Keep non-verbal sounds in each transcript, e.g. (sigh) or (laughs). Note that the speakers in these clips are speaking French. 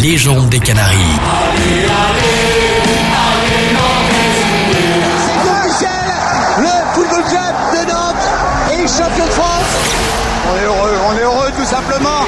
légende des Canaries. le football club de Nantes est champion de France. On est heureux, on est heureux tout simplement.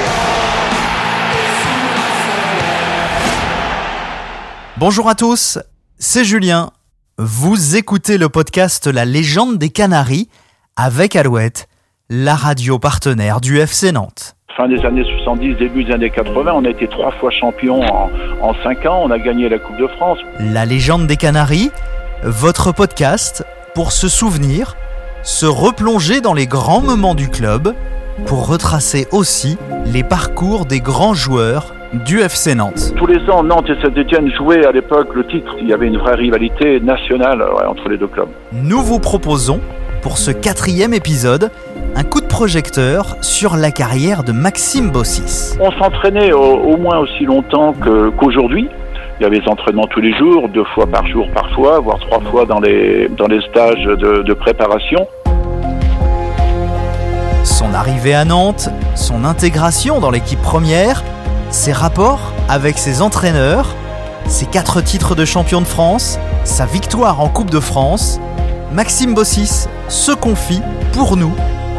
Bonjour à tous, c'est Julien. Vous écoutez le podcast La légende des Canaries avec Alouette, la radio partenaire du FC Nantes. Fin des années 70, début des années 80, on a été trois fois champion en, en cinq ans, on a gagné la Coupe de France. La légende des Canaries, votre podcast pour se souvenir, se replonger dans les grands moments du club, pour retracer aussi les parcours des grands joueurs du FC Nantes. Tous les ans, Nantes et Saint-Etienne jouaient à l'époque le titre. Il y avait une vraie rivalité nationale ouais, entre les deux clubs. Nous vous proposons, pour ce quatrième épisode, un coup de projecteur sur la carrière de Maxime Bossis. On s'entraînait au, au moins aussi longtemps qu'aujourd'hui. Il y avait des entraînements tous les jours, deux fois par jour parfois, voire trois fois dans les, dans les stages de, de préparation. Son arrivée à Nantes, son intégration dans l'équipe première, ses rapports avec ses entraîneurs, ses quatre titres de champion de France, sa victoire en Coupe de France, Maxime Bossis se confie pour nous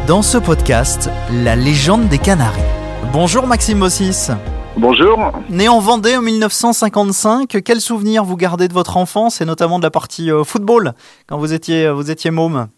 dans ce podcast La légende des Canaries. Bonjour Maxime Bossis. Bonjour. Né en Vendée en 1955, quel souvenir vous gardez de votre enfance et notamment de la partie euh, football quand vous étiez, vous étiez môme?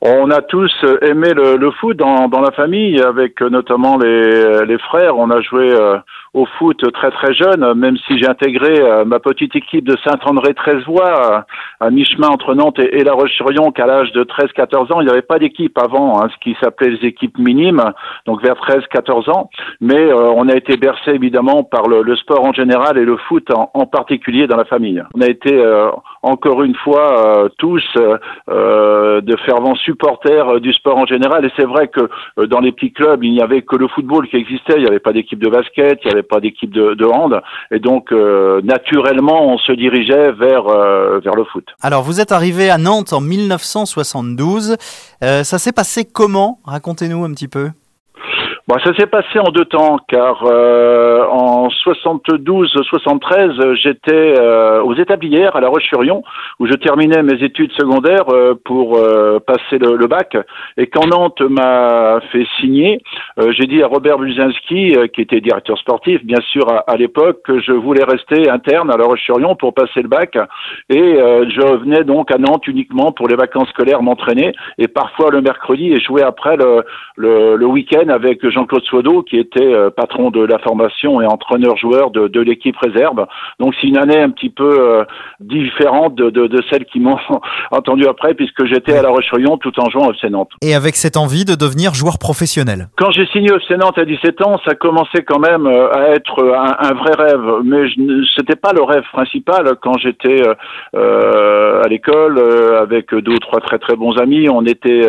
On a tous euh, aimé le, le foot dans, dans la famille, avec euh, notamment les, les frères. On a joué euh, au foot très très jeune, même si j'ai intégré euh, ma petite équipe de Saint-André-Treizevoix à, à mi-chemin entre Nantes et, et La Roche-sur-Yon, qu'à l'âge de 13-14 ans, il n'y avait pas d'équipe avant, hein, ce qui s'appelait les équipes minimes, donc vers 13-14 ans. Mais euh, on a été bercé évidemment par le, le sport en général et le foot en, en particulier dans la famille. On a été euh, encore une fois euh, tous euh, euh, de fervents supporters euh, du sport en général. Et c'est vrai que euh, dans les petits clubs, il n'y avait que le football qui existait. Il n'y avait pas d'équipe de basket, il n'y pas d'équipe de, hand. Et donc, euh, naturellement, on se dirigeait vers, euh, vers le foot. Alors, vous êtes arrivé à Nantes en 1972. Euh, ça s'est passé comment? Racontez-nous un petit peu. Bon, ça s'est passé en deux temps, car euh, en 72-73, j'étais euh, aux Établières à La Roche-sur-Yon, où je terminais mes études secondaires euh, pour euh, passer le, le bac. Et quand Nantes m'a fait signer, euh, j'ai dit à Robert Buzinski, euh, qui était directeur sportif, bien sûr à, à l'époque, que je voulais rester interne à La Roche-sur-Yon pour passer le bac. Et je venais donc à Nantes uniquement pour les vacances scolaires m'entraîner, et parfois le mercredi, et jouer après le, le, le week-end avec Jean-Claude Soideau, qui était euh, patron de la formation et entraîneur-joueur de, de l'équipe réserve. Donc c'est une année un petit peu euh, différente de, de, de celle qui m'ont (laughs) entendu après, puisque j'étais à La Roche-sur-Yon tout en jouant au FC Nantes. Et avec cette envie de devenir joueur professionnel. Quand j'ai signé au FC Nantes à 17 ans, ça commençait quand même euh, à être un, un vrai rêve, mais c'était pas le rêve principal. Quand j'étais euh, à l'école euh, avec deux ou trois très très bons amis, on était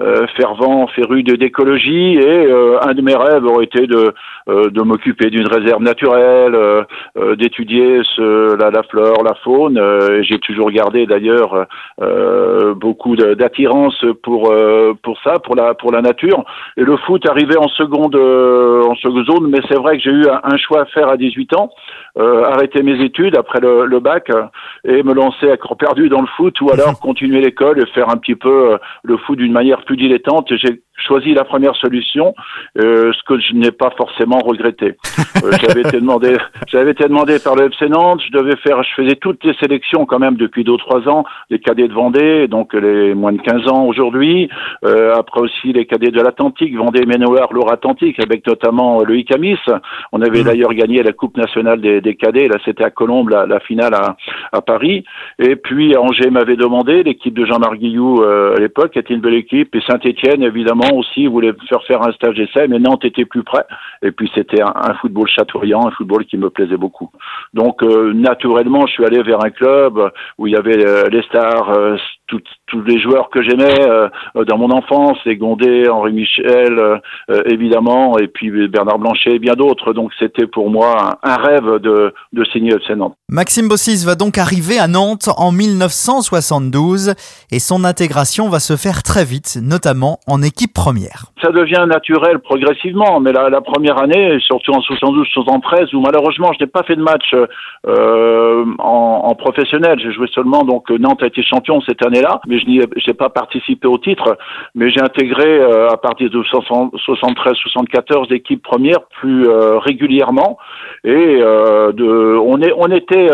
euh, fervents, férus de- d'écologie, et un de mes rêves aurait été de euh, de m'occuper d'une réserve naturelle, euh, euh, d'étudier ce, la, la flore, la faune. Euh, j'ai toujours gardé d'ailleurs euh, beaucoup d'attirance pour euh, pour ça, pour la pour la nature. Et le foot arrivait en seconde en seconde zone, mais c'est vrai que j'ai eu un, un choix à faire à 18 ans, euh, arrêter mes études après le, le bac et me lancer à corps perdu dans le foot, ou (laughs) alors continuer l'école et faire un petit peu le foot d'une manière plus dilettante. Et J'ai choisi la première solution, euh, ce que je n'ai pas forcément regretté. Euh, j'avais été demandé, j'avais été demandé par le FC Nantes, je devais faire, je faisais toutes les sélections quand même depuis deux trois ans, les cadets de Vendée, donc les moins de 15 ans aujourd'hui, euh, après aussi les cadets de l'Atlantique, Vendée, Ménoir, Loire-Atlantique, avec notamment le ICAMIS. On avait Mhm. d'ailleurs gagné la Coupe nationale des, des cadets, là c'était à Colombes, la, la finale à, à Paris. Et puis Angers m'avait demandé, l'équipe de Jean-Marc Guillou euh, à l'époque était une belle équipe, et Saint-Etienne évidemment aussi voulait faire faire un stage d'essai, mais Nantes était plus près. Et puis c'était un, un football chatoyant, un football qui me plaisait beaucoup. Donc euh, naturellement, je suis allé vers un club où il y avait euh, les stars, euh, tous les joueurs que j'aimais euh, dans mon enfance, les Gondé, Henri Michel, euh, évidemment, et puis Bernard Blanchet et bien d'autres. Donc c'était pour moi un, rêve de, de signer FC Nantes. Maxime Bossis va donc arriver à Nantes en 1972 et son intégration va se faire très vite, notamment en équipe première. Ça devient naturel progressivement, mais la, la première année, surtout en 72-73, où malheureusement je n'ai pas fait de match euh, en, en, professionnel, j'ai joué seulement, donc Nantes a été champion cette année-là, mais je n'ai pas participé au titre, mais j'ai intégré euh, à partir de 73-74 l'équipe première plus euh, régulièrement, et euh, de, on, est, on était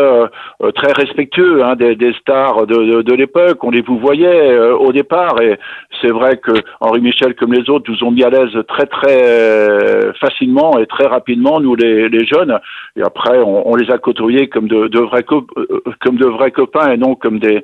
très respectueux hein, des, des, stars de, de, de l'époque, on les vous voyait au départ, et c'est vrai que Henri Michel comme les autres nous ont mis à l'aise très très facilement et très rapidement, nous les, les jeunes, et après on, on les a côtoyés comme de, de vrais comme de vrais copains et non comme des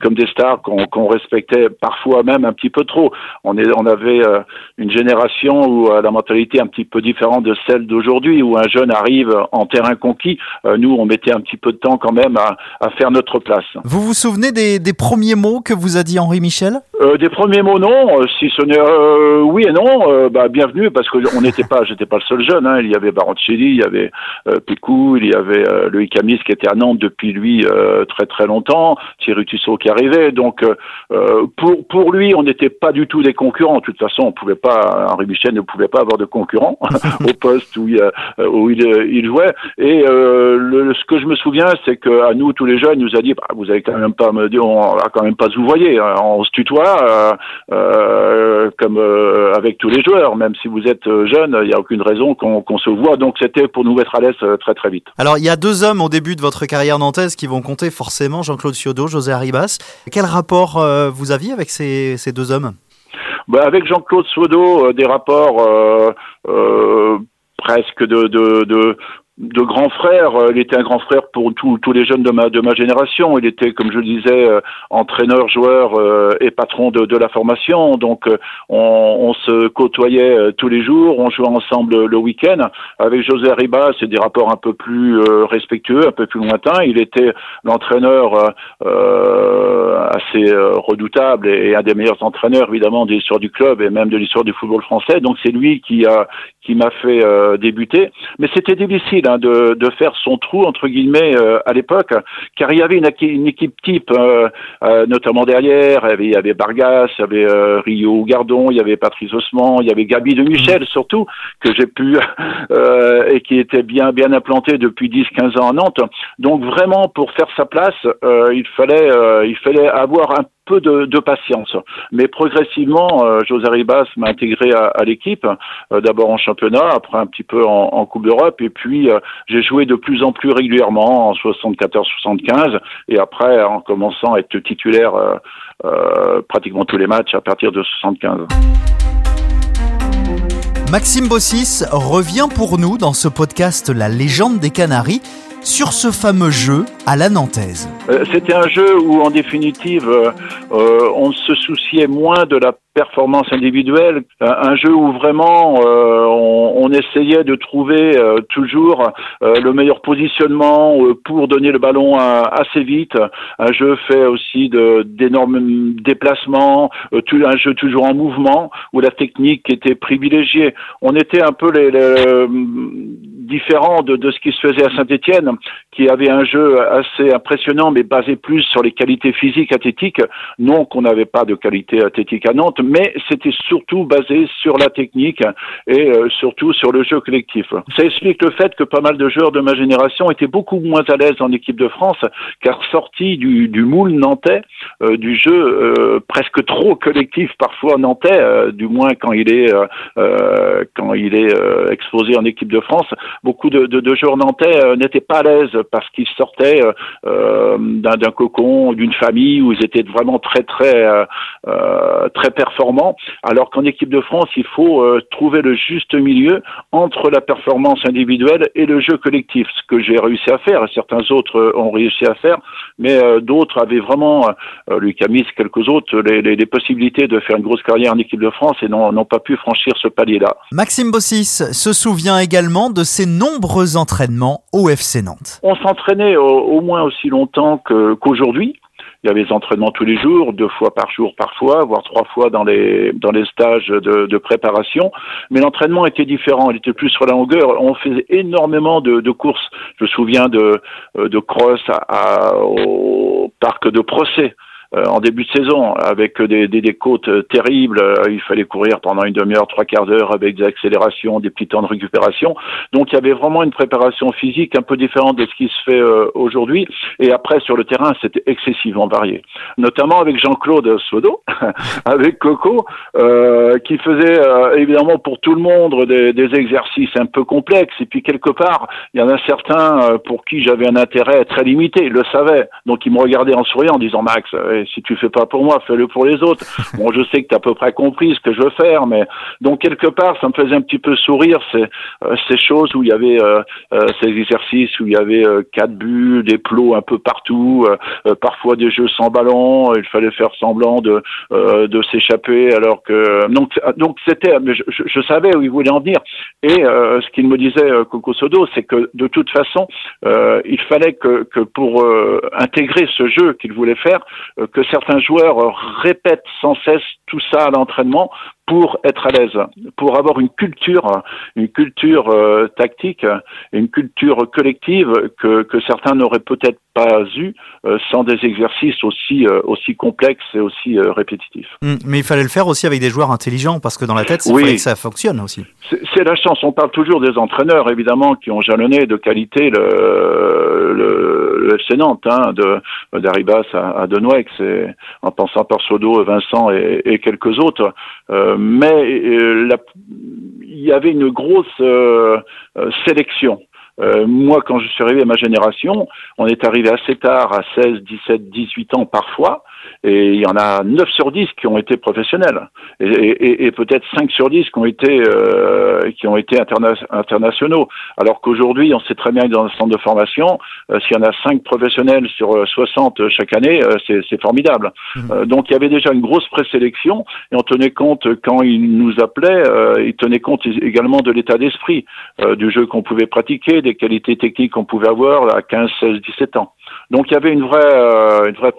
comme des stars qu'on respectait parfois même un petit peu trop. On, est, on avait euh, une génération où euh, la mentalité est un petit peu différente de celle d'aujourd'hui, où un jeune arrive en terrain conquis. Euh, nous, on mettait un petit peu de temps quand même à, à faire notre place. Vous vous souvenez des, des, premiers mots que vous a dit Henri Michel? Des premiers mots, non. Si ce n'est oui et non, bah, bienvenue, parce que on n'était pas, (laughs) j'étais pas le seul jeune. Hein. Il y avait Baroncelli, il y avait Pécou, il y avait Loïc Amis qui était à Nantes depuis lui très très longtemps, Thierry Tussaud qui arrivait. Donc euh, pour pour lui, on n'était pas du tout des concurrents. De toute façon, on pouvait pas, Henri Michel ne pouvait pas avoir de concurrent (laughs) au poste où il, euh, jouait. Et euh, ce que je me souviens, c'est que à nous tous les jeunes, il nous a dit, bah, vous avez quand même pas me dire, on va quand même pas vous voyez, hein. on se tutoie euh, comme avec tous les joueurs, même si vous êtes jeune, il n'y a aucune raison qu'on qu'on se voit. Donc c'était pour nous mettre à l'aise très très vite. Alors il y a deux hommes au début de votre carrière nantaise qui vont compter forcément, Jean-Claude Ciodo, José Arribas. Quel rapport euh, vous aviez avec ces, deux hommes? Bah, Avec Jean-Claude Ciodo, euh, des rapports euh, presque de de grand frère. Euh, il était un grand frère pour tous les jeunes de ma, de ma génération. Il était, comme je le disais, euh, entraîneur, joueur euh, et patron de, de la formation. Donc, on, on, se côtoyait tous les jours. On jouait ensemble le week-end. Avec José Arriba, c'est des rapports un peu plus respectueux, un peu plus lointains. Il était l'entraîneur assez redoutable et, un des meilleurs entraîneurs, évidemment, de l'histoire du club et même de l'histoire du football français. Donc, c'est lui qui a qui m'a fait débuter. Mais c'était difficile Hein, de, de, faire son trou entre guillemets euh, à l'époque, car il y avait une, une équipe type, euh, euh, notamment derrière. Il y avait, il y avait Bargas, il y avait Rio Gardon, il y avait Patrice Osman, il y avait Gabi de Michel mm. surtout que j'ai pu et qui était bien bien implanté depuis 10-15 ans à Nantes. Donc vraiment pour faire sa place, il fallait il fallait avoir un peu de, patience. Mais progressivement, euh, José Ribas m'a intégré à, l'équipe, euh, d'abord en championnat, après un petit peu en, Coupe d'Europe, et puis euh, j'ai joué de plus en plus régulièrement en 74-75, et après en commençant à être titulaire pratiquement tous les matchs à partir de 75. Maxime Bossis revient pour nous dans ce podcast La légende des Canaries sur ce fameux jeu à la nantaise. Euh, c'était un jeu où, en définitive, euh, euh, on se souciait moins de la performance individuelle, un jeu où vraiment on, essayait de trouver toujours le meilleur positionnement pour donner le ballon assez vite, un jeu fait aussi d'énormes déplacements, un jeu toujours en mouvement où la technique était privilégiée. On était un peu les, les différent de, de, ce qui se faisait à Saint-Étienne, qui avait un jeu assez impressionnant, mais basé plus sur les qualités physiques athlétiques. Non qu'on n'avait pas de qualité athlétique à Nantes, mais c'était surtout basé sur la technique et euh, surtout sur le jeu collectif. Ça explique le fait que pas mal de joueurs de ma génération étaient beaucoup moins à l'aise en équipe de France, car sortis du, du moule nantais, euh, du jeu euh, presque trop collectif parfois nantais, du moins quand il est quand il est exposé en équipe de France, beaucoup de, de, de joueurs nantais euh, n'étaient pas à l'aise parce qu'ils sortaient euh, euh, d'un cocon, d'une famille où ils étaient vraiment très très très performants. Alors qu'en équipe de France, il faut trouver le juste milieu entre la performance individuelle et le jeu collectif, ce que j'ai réussi à faire. Certains autres ont réussi à faire, mais d'autres avaient vraiment, Lucas Camis, quelques autres, les, les, les, possibilités de faire une grosse carrière en équipe de France et n'ont pas pu franchir ce palier-là. Maxime Bossis se souvient également de ses nombreux entraînements au FC Nantes. On s'entraînait au, moins aussi longtemps qu'aujourd'hui. il y avait des entraînements tous les jours, deux fois par jour parfois, voire trois fois dans les dans les stages de, préparation. Mais l'entraînement était différent, il était plus sur la longueur. On faisait énormément de, courses. Je me souviens de de cross à, au parc de Procès euh, en début de saison avec des, des, des côtes terribles. Euh, il fallait courir pendant une demi-heure, trois quarts d'heure avec des accélérations, des petits temps de récupération. Donc il y avait vraiment une préparation physique un peu différente de ce qui se fait euh, aujourd'hui. Et après sur le terrain, c'était excessivement varié, notamment avec Jean-Claude Sodo, (laughs) avec Coco, euh, qui faisait évidemment pour tout le monde des, des, exercices un peu complexes. Et puis quelque part, il y en a certains pour qui j'avais un intérêt très limité. Il le savait, donc il me regardait en souriant en disant Max si tu fais pas pour moi, fais-le pour les autres. (laughs) Bon, je sais que tu as à peu près compris ce que je veux faire, mais donc quelque part, ça me faisait un petit peu sourire ces, euh, ces choses où il y avait euh, euh, ces exercices où il y avait quatre bulles, des plots un peu partout, parfois des jeux sans ballon, il fallait faire semblant de de s'échapper alors que donc donc c'était je, je, savais où il voulait en venir et ce qu'il me disait Coco Sodo, c'est que de toute façon, il fallait que que pour intégrer ce jeu qu'il voulait faire, que certains joueurs répètent sans cesse tout ça à l'entraînement pour être à l'aise, pour avoir une culture, une culture euh, tactique, une culture collective que, que certains n'auraient peut-être pas eu euh, sans des exercices aussi euh, aussi complexes et aussi répétitifs. Hum, mais il fallait le faire aussi avec des joueurs intelligents parce que dans la tête, il fallait que ça fonctionne aussi. C'est la chance. On parle toujours des entraîneurs évidemment qui ont jalonné de qualité le, le, le FC Nantes, hein, de d'Aribas à, à Denouex, en pensant par Sodo, Vincent et, et quelques autres. Euh, mais euh, il y avait une grosse euh, sélection. moi, quand je suis arrivé à ma génération, on est arrivé assez tard, à 16, 17, 18 ans parfois, et il y en a 9 sur 10 qui ont été professionnels. Et, et, et peut-être 5 sur 10 qui ont été euh, qui ont été interna internationaux. Alors qu'aujourd'hui on sait très bien que dans un centre de formation euh, s'il y en a 5 professionnels sur 60 euh, chaque année euh, c'est formidable. Mmh. Donc il y avait déjà une grosse présélection et on tenait compte quand ils nous appelaient ils tenaient compte également de l'état d'esprit du jeu qu'on pouvait pratiquer des qualités techniques qu'on pouvait avoir à 15 16 17 ans donc il y avait une vraie une vraie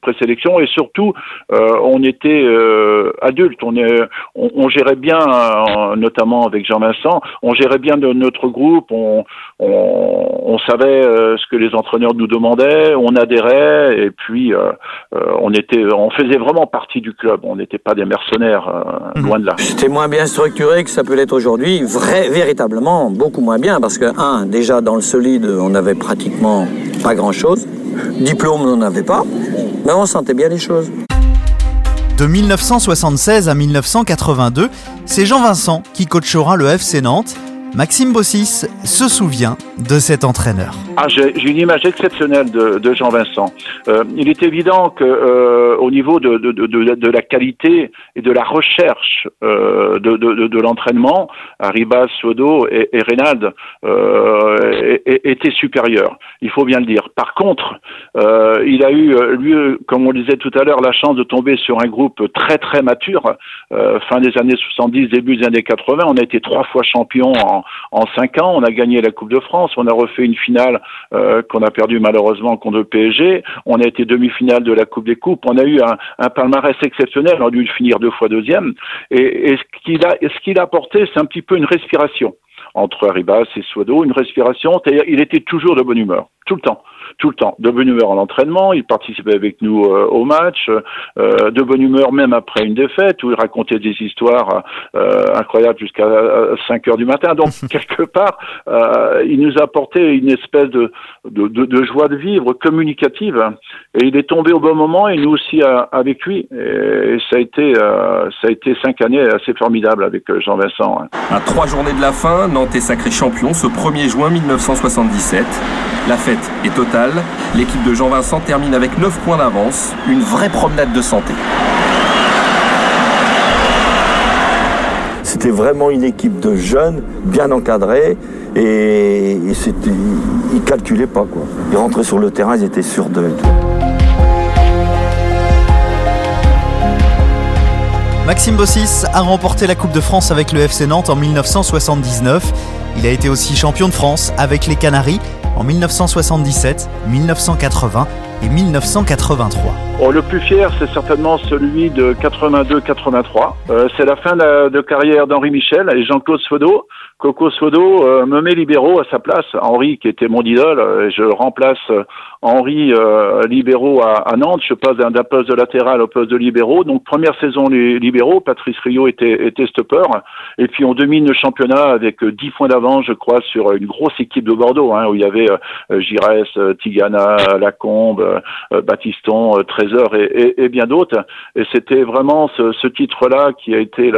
présélection et surtout euh, on était euh, adultes, on, est, on, gérait bien, euh, notamment avec Jean-Vincent, on gérait bien notre groupe, on, on, on savait euh, ce que les entraîneurs nous demandaient, on adhérait et puis euh, on était, on faisait vraiment partie du club, on n'était pas des mercenaires, loin de là. C'était moins bien structuré que ça peut l'être aujourd'hui, vrai, véritablement beaucoup moins bien parce que un, déjà dans le solide, on n'avait pratiquement pas grand-chose. Diplôme, on n'en avait pas. Mais on sentait bien les choses. De 1976 à 1982, c'est Jean Vincent qui coachera le FC Nantes Maxime Bossis se souvient de cet entraîneur. Ah, j'ai une image exceptionnelle de, de Jean-Vincent. Euh, il est évident que euh, au niveau de, de, de, la qualité et de la recherche euh, de, l'entraînement, Arribas, Sodo et, et Reynald euh, étaient supérieurs. Il faut bien le dire. Par contre, euh, il a eu, lui, comme on le disait tout à l'heure, la chance de tomber sur un groupe très très mature. Euh, fin des années 70, début des années 80, on a été trois fois champion en, en cinq ans. On a gagné la Coupe de France, on a refait une finale euh, qu'on a perdue malheureusement contre le PSG. On a été demi-finale de la Coupe des Coupes. On a eu un, palmarès exceptionnel. On a dû finir deux fois deuxième. Et, ce qu'il a, apporté, c'est un petit peu une respiration entre Arribas et Swado, une respiration. C'est-à-dire, il était toujours de bonne humeur, tout le temps tout le temps, de bonne humeur en entraînement, il participait avec nous euh, au match, euh, de bonne humeur même après une défaite, où il racontait des histoires euh, incroyables jusqu'à 5 heures du matin. Donc, (laughs) quelque part, il nous apportait une espèce de, de, de, de, joie de vivre communicative, et il est tombé au bon moment, et nous aussi avec lui. Et ça a été, ça a été cinq années assez formidables avec Jean-Vincent. Hein. À trois journées de la fin, Nantes est sacré champion ce 1er juin 1977. La fête est totale L'équipe de Jean-Vincent termine avec 9 points d'avance. Une vraie promenade de santé. C'était vraiment une équipe de jeunes, bien encadrés, et, et ils calculaient pas quoi. Ils rentraient sur le terrain, ils étaient sûrs d'eux. Maxime Bossis a remporté la Coupe de France avec le FC Nantes en 1979. Il a été aussi champion de France avec les Canaries en 1977, 1980 et 1983. Oh, le plus fier, c'est certainement celui de 82-83. Euh, c'est la fin de, carrière d'Henri Michel et Jean-Claude Sfodo. Coco Sfodo euh, me met libéraux à sa place. Henri, qui était mon idole, euh, je remplace Henri libéraux à, Nantes. Je passe d'un poste de latéral au poste de libéraux. Donc première saison les libéraux, Patrice Rio était, était stopper. Et puis on domine le championnat avec 10 points d'avance, je crois, sur une grosse équipe de Bordeaux, hein, où il y avait Giresse, Tigana, Lacombe, Baptiston, très et, bien d'autres. Et c'était vraiment ce, titre-là qui a été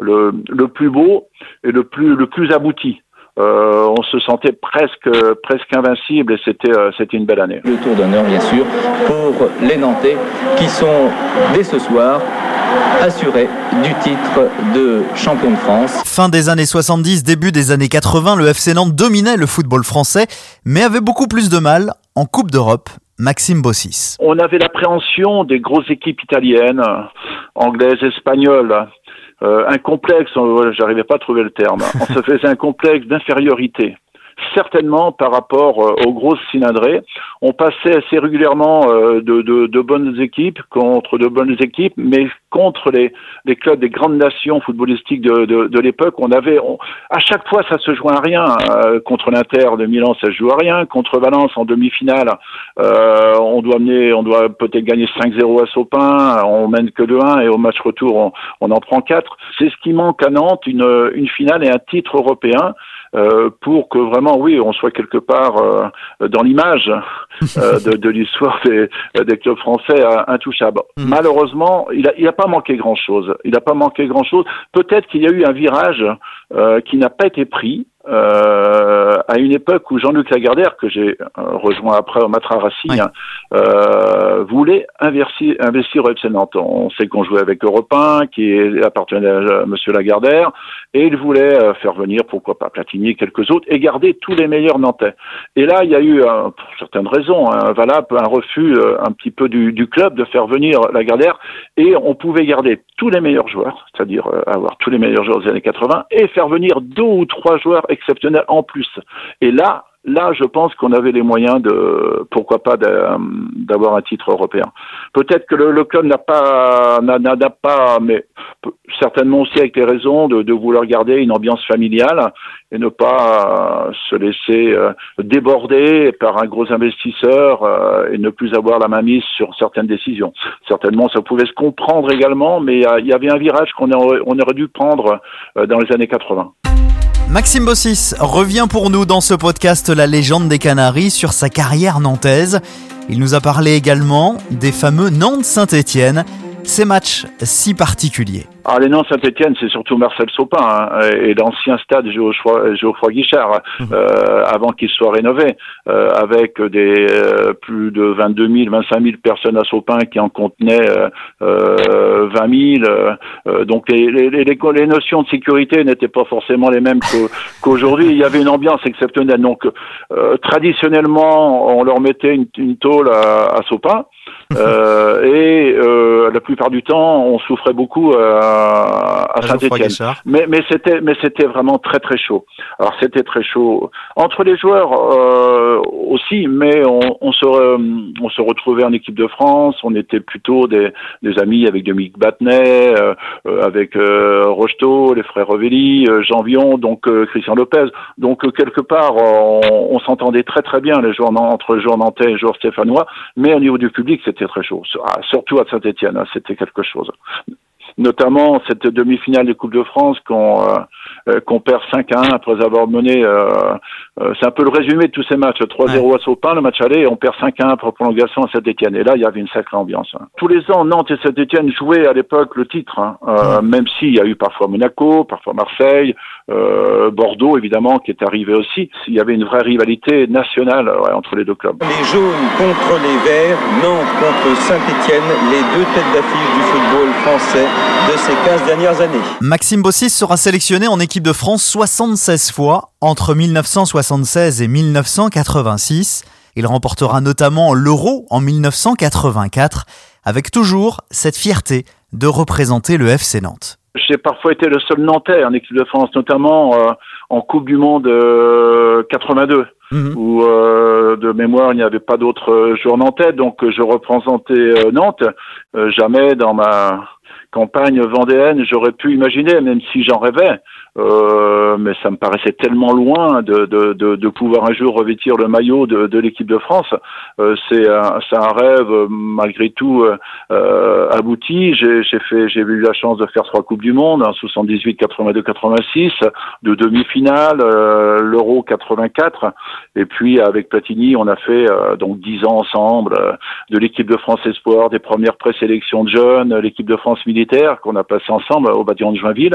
le, le, plus beau et le plus, le plus abouti. Euh, on se sentait presque presque invincible et c'était euh, c'était une belle année. Le tour d'honneur bien sûr pour les Nantais qui sont dès ce soir assurés du titre de champion de France. Fin des années 70, début des années 80, le FC Nantes dominait le football français mais avait beaucoup plus de mal en Coupe d'Europe Maxime Bossis. On avait l'appréhension des grosses équipes italiennes, anglaises, espagnoles, euh, un complexe, j'arrivais pas à trouver le terme, on se (laughs) faisait un complexe d'infériorité certainement par rapport euh, aux grosses cylindrées. On passait assez régulièrement euh, de, bonnes équipes contre de bonnes équipes, mais contre les, clubs des grandes nations footballistiques de, de, l'époque, on avait à chaque fois ça se jouait à rien. Euh, contre l'Inter de Milan, ça se joue à rien. Contre Valence en demi-finale, on doit mener, on doit peut-être gagner 5-0 à Sopin, on mène que de 1 et au match retour on, on en prend 4. C'est ce qui manque à Nantes, une finale et un titre européen. Euh, pour que vraiment, oui, on soit quelque part euh, dans l'image euh, (laughs) de, de l'histoire des, des, clubs français intouchables. Mm. Malheureusement, il n'a il a pas manqué grand-chose. Il n'a pas manqué grand-chose. Peut-être qu'il y a eu un virage qui n'a pas été pris. Euh, à une époque où Jean-Luc Lagardère, que j'ai rejoint après au Matra Racing, euh, voulait investir, investir au FC Nantes. On sait qu'on jouait avec Europe 1, qui appartenait à Monsieur Lagardère, et il voulait euh, faire venir, pourquoi pas, Platini et quelques autres, et garder tous les meilleurs Nantais. Et là, il y a eu, pour certaines raisons, un valable, un refus euh, un petit peu du, du, club de faire venir Lagardère, et on pouvait garder tous les meilleurs joueurs, c'est-à-dire euh, avoir tous les meilleurs joueurs des années 80, et faire venir deux ou trois joueurs exceptionnels en plus. Et là, Là, je pense qu'on avait les moyens de, pourquoi pas, d'avoir un titre européen. Peut-être que le, club n'a pas, n'a pas, mais certainement aussi avec les raisons de, de, vouloir garder une ambiance familiale et ne pas euh, se laisser euh, déborder par un gros investisseur euh, et ne plus avoir la main mise sur certaines décisions. Certainement, ça pouvait se comprendre également, mais il y avait un virage qu'on aurait, on aurait dû prendre dans les années 80. Maxime Bossis revient pour nous dans ce podcast La légende des Canaries sur sa carrière nantaise. Il nous a parlé également des fameux Nantes-Saint-Étienne, ces matchs si particuliers. Ah, les noms Saint-Etienne, c'est surtout Marcel Sopin hein, et l'ancien stade Geoffroy Guichard, mmh. euh, avant qu'il soit rénové, euh, avec des euh, plus de 22 000, 25 000 personnes à Sopin qui en contenaient 20 000. donc les, les, les, les, notions de sécurité n'étaient pas forcément les mêmes (laughs) qu'aujourd'hui. Il y avait une ambiance exceptionnelle. Donc traditionnellement, on leur mettait une, une tôle à, à Sopin. (laughs) Euh, et euh, la plupart du temps, on souffrait beaucoup à, à Saint-Étienne. Mais, mais c'était, mais c'était vraiment très très chaud. Alors c'était très chaud entre les joueurs euh, aussi, mais on, on, se on se retrouvait en équipe de France. On était plutôt des, des amis avec Dominique Battenet, euh, euh, avec euh, Rocheteau, les frères Revelli, Jean Vion, donc Christian Lopez. Donc quelque part, on, on s'entendait très très bien les joueurs entre les joueurs nantais et les joueurs stéphanois, mais au niveau du public, c'était très chaud. Ah, surtout à Saint-Etienne, hein, c'était quelque chose notamment cette demi-finale de Coupe de France qu'on euh, euh, qu'on perd 5 à 1 après avoir mené. Euh, c'est un peu le résumé de tous ces matchs. 3-0 à Saupin, le match aller, et on perd 5 à 1 pour prolongation à Saint-Etienne. Et là, il y avait une sacrée ambiance. Hein. Tous les ans, Nantes et Saint-Etienne jouaient à l'époque le titre, hein. même s'il y a eu parfois Monaco, parfois Marseille, Bordeaux, évidemment, qui est arrivé aussi. Il y avait une vraie rivalité nationale entre les deux clubs. Les jaunes contre les verts, Nantes contre Saint-Etienne, les deux têtes d'affiche du football français de ces 15 dernières années. Maxime Bossis sera sélectionné en équipe de France 76 fois entre 1976 et 1986. Il remportera notamment l'Euro en 1984 avec toujours cette fierté de représenter le FC Nantes. J'ai parfois été le seul Nantais en équipe de France, notamment euh, en Coupe du Monde 82. Mhm. où euh, de mémoire il n'y avait pas d'autres joueurs nantais, donc je représentais Nantes. jamais dans ma campagne vendéenne j'aurais pu imaginer, même si j'en rêvais, euh, mais ça me paraissait tellement loin de, de, de, de, pouvoir un jour revêtir le maillot de, de l'équipe de France. Euh, c'est un, un, rêve malgré tout euh, abouti. J'ai fait, j'ai eu la chance de faire trois coupes du monde, en 78, 82, 86, de demi-finale, euh, l'Euro 84, et puis avec Platini, on a fait euh, donc dix ans ensemble de l'équipe de France Espoir, des premières présélections de jeunes, l'équipe de France militaire qu'on a passé ensemble au bâtiment de Joinville.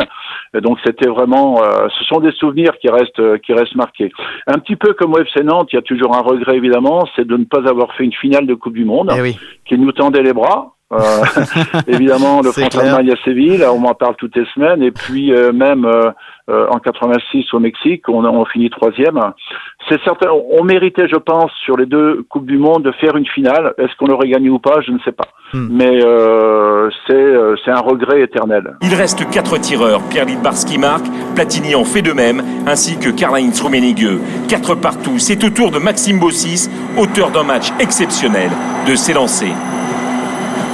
Et donc c'était vraiment euh, ce sont des souvenirs qui restent, euh, qui restent marqués. Un petit peu comme au FC Nantes, il y a toujours un regret évidemment, c'est de ne pas avoir fait une finale de Coupe du Monde eh qui nous tendait les bras. Euh, (laughs) évidemment, le France-Allemagne à Séville, on m'en parle toutes les semaines, et puis même euh, en 86 au Mexique, on, on finit troisième. C'est certain, on méritait, je pense, sur les deux coupes du monde, de faire une finale. Est-ce qu'on l'aurait gagné ou pas Je ne sais pas. Hmm. Mais euh, euh, c'est un regret éternel. Il reste quatre tireurs. Pierre Lidbarski marque, Platini en fait de même, ainsi que Karl-Heinz Rummenigge. Quatre partout. C'est au tour de Maxime Bossis, auteur d'un match exceptionnel, de s'élancer.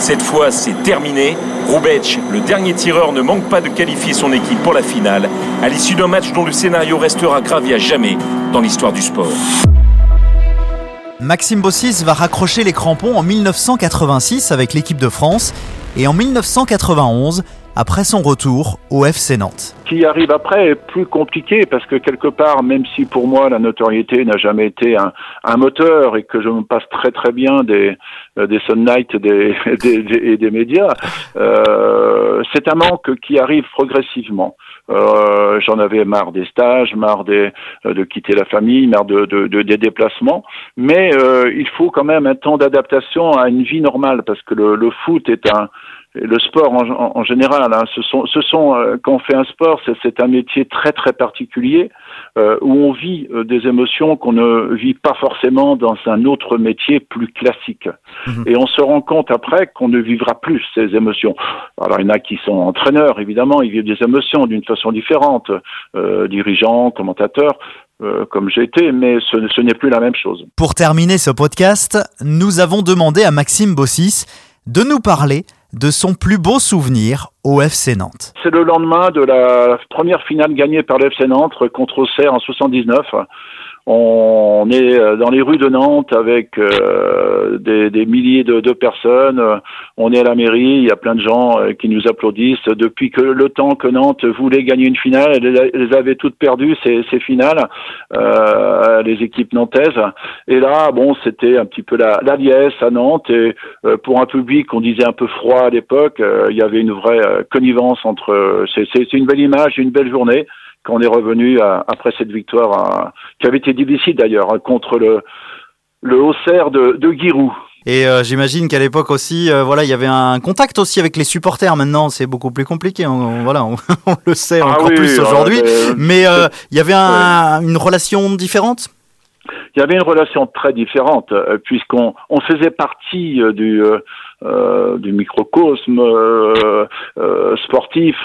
Cette fois, c'est terminé. Roubec, le dernier tireur, ne manque pas de qualifier son équipe pour la finale, à l'issue d'un match dont le scénario restera gravé à jamais dans l'histoire du sport. Maxime Bossis va raccrocher les crampons en 1986 avec l'équipe de France et en 1991 après son retour au FC Nantes. Ce qui arrive après est plus compliqué parce que quelque part, même si pour moi la notoriété n'a jamais été un, moteur et que je me passe très très bien des, euh, des Sunlight (laughs) des, des, et des médias, euh, c'est un manque qui arrive progressivement. Euh, J'en avais marre des stages, marre des, euh, de quitter la famille, marre de, de, de des déplacements, mais euh, il faut quand même un temps d'adaptation à une vie normale parce que le, foot est un le sport en, en, général, hein, ce sont, ce sont quand on fait un sport, c'est un métier très très particulier euh, où on vit euh, des émotions qu'on ne vit pas forcément dans un autre métier plus classique. Mhm. Et on se rend compte après qu'on ne vivra plus ces émotions. Alors il y en a qui sont entraîneurs, évidemment, ils vivent des émotions d'une façon différente, euh, dirigeants, commentateurs. Euh, comme j'ai été, mais ce, ce n'est plus la même chose. Pour terminer ce podcast, nous avons demandé à Maxime Bossis de nous parler de son plus beau souvenir au FC Nantes. C'est le lendemain de la première finale gagnée par le FC Nantes contre Auxerre en 79. On est euh, dans les rues de Nantes avec euh, des, milliers de, personnes. On est à la mairie, il y a plein de gens euh, qui nous applaudissent. Depuis que le temps que Nantes voulait gagner une finale, elles, elles avaient toutes perdu ces, finales, les équipes nantaises. Et là, bon, c'était un petit peu la, la liesse à Nantes. Et pour un public qu'on disait un peu froid à l'époque, il y avait une vraie connivence entre. C'est une belle image, une belle journée quand on est revenu après cette victoire, qui avait été difficile d'ailleurs, hein, contre le, le Haussaire de, de Giroud. Et euh, j'imagine qu'à l'époque aussi, euh, voilà, il y avait un contact aussi avec les supporters. Maintenant, c'est beaucoup plus compliqué. On, voilà, (laughs) on, le sait ah encore plus aujourd'hui. Mais euh, il y avait un, une relation différente? Il y avait une relation très différente puisqu'on on faisait partie du euh, du microcosme euh, euh, sportif.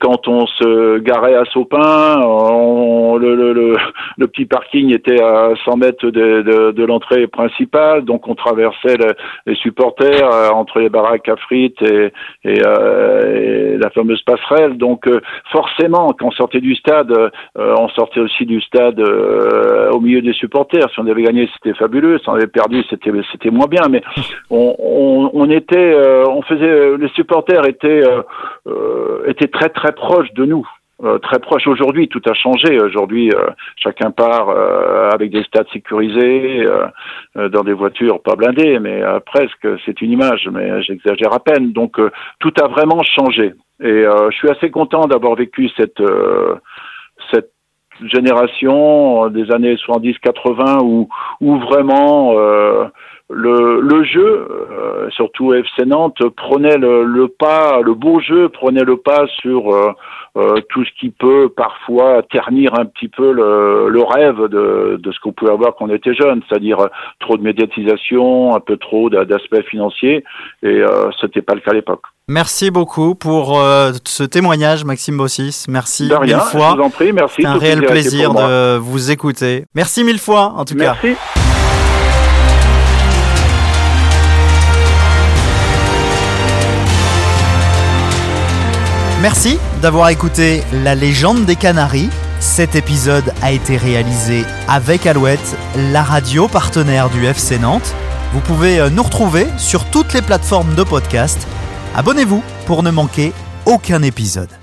quand on se garait à Sopin, on, le, le, le, petit parking était à 100 mètres de, de, de l'entrée principale, donc on traversait les supporters entre les baraques à frites et, et, et la fameuse passerelle. Donc forcément, quand on sortait du stade, on sortait aussi du stade au milieu des supporters. Si on avait gagné, c'était fabuleux. Si on avait perdu, c'était c'était moins bien. Mais (laughs) on, on on, était, euh, on faisait, les supporters étaient, euh, euh, étaient très très proches de nous. Très proches. Aujourd'hui, tout a changé. Aujourd'hui, chacun part avec des stades sécurisés, dans des voitures pas blindées, mais presque. C'est une image, mais j'exagère à peine. Donc, tout a vraiment changé. Et je suis assez content d'avoir vécu cette cette génération des années 70-80 où où vraiment le, le jeu, euh, surtout FC Nantes, prenait le, le, pas, le beau jeu prenait le pas sur euh, euh, tout ce qui peut parfois ternir un petit peu le, le rêve de, de ce qu'on pouvait avoir quand on était jeune, c'est-à-dire trop de médiatisation, un peu trop d'aspects financiers, et euh, c'était pas le cas à l'époque. Merci beaucoup pour euh, ce témoignage, Maxime Bossis. Merci de rien, mille fois. Je vous en prie, merci. C'est un réel plaisir de vous écouter. Merci mille fois, en tout merci. cas. Merci. Merci d'avoir écouté La légende des Canaries. Cet épisode a été réalisé avec Alouette, la radio partenaire du FC Nantes. Vous pouvez nous retrouver sur toutes les plateformes de podcast. Abonnez-vous pour ne manquer aucun épisode.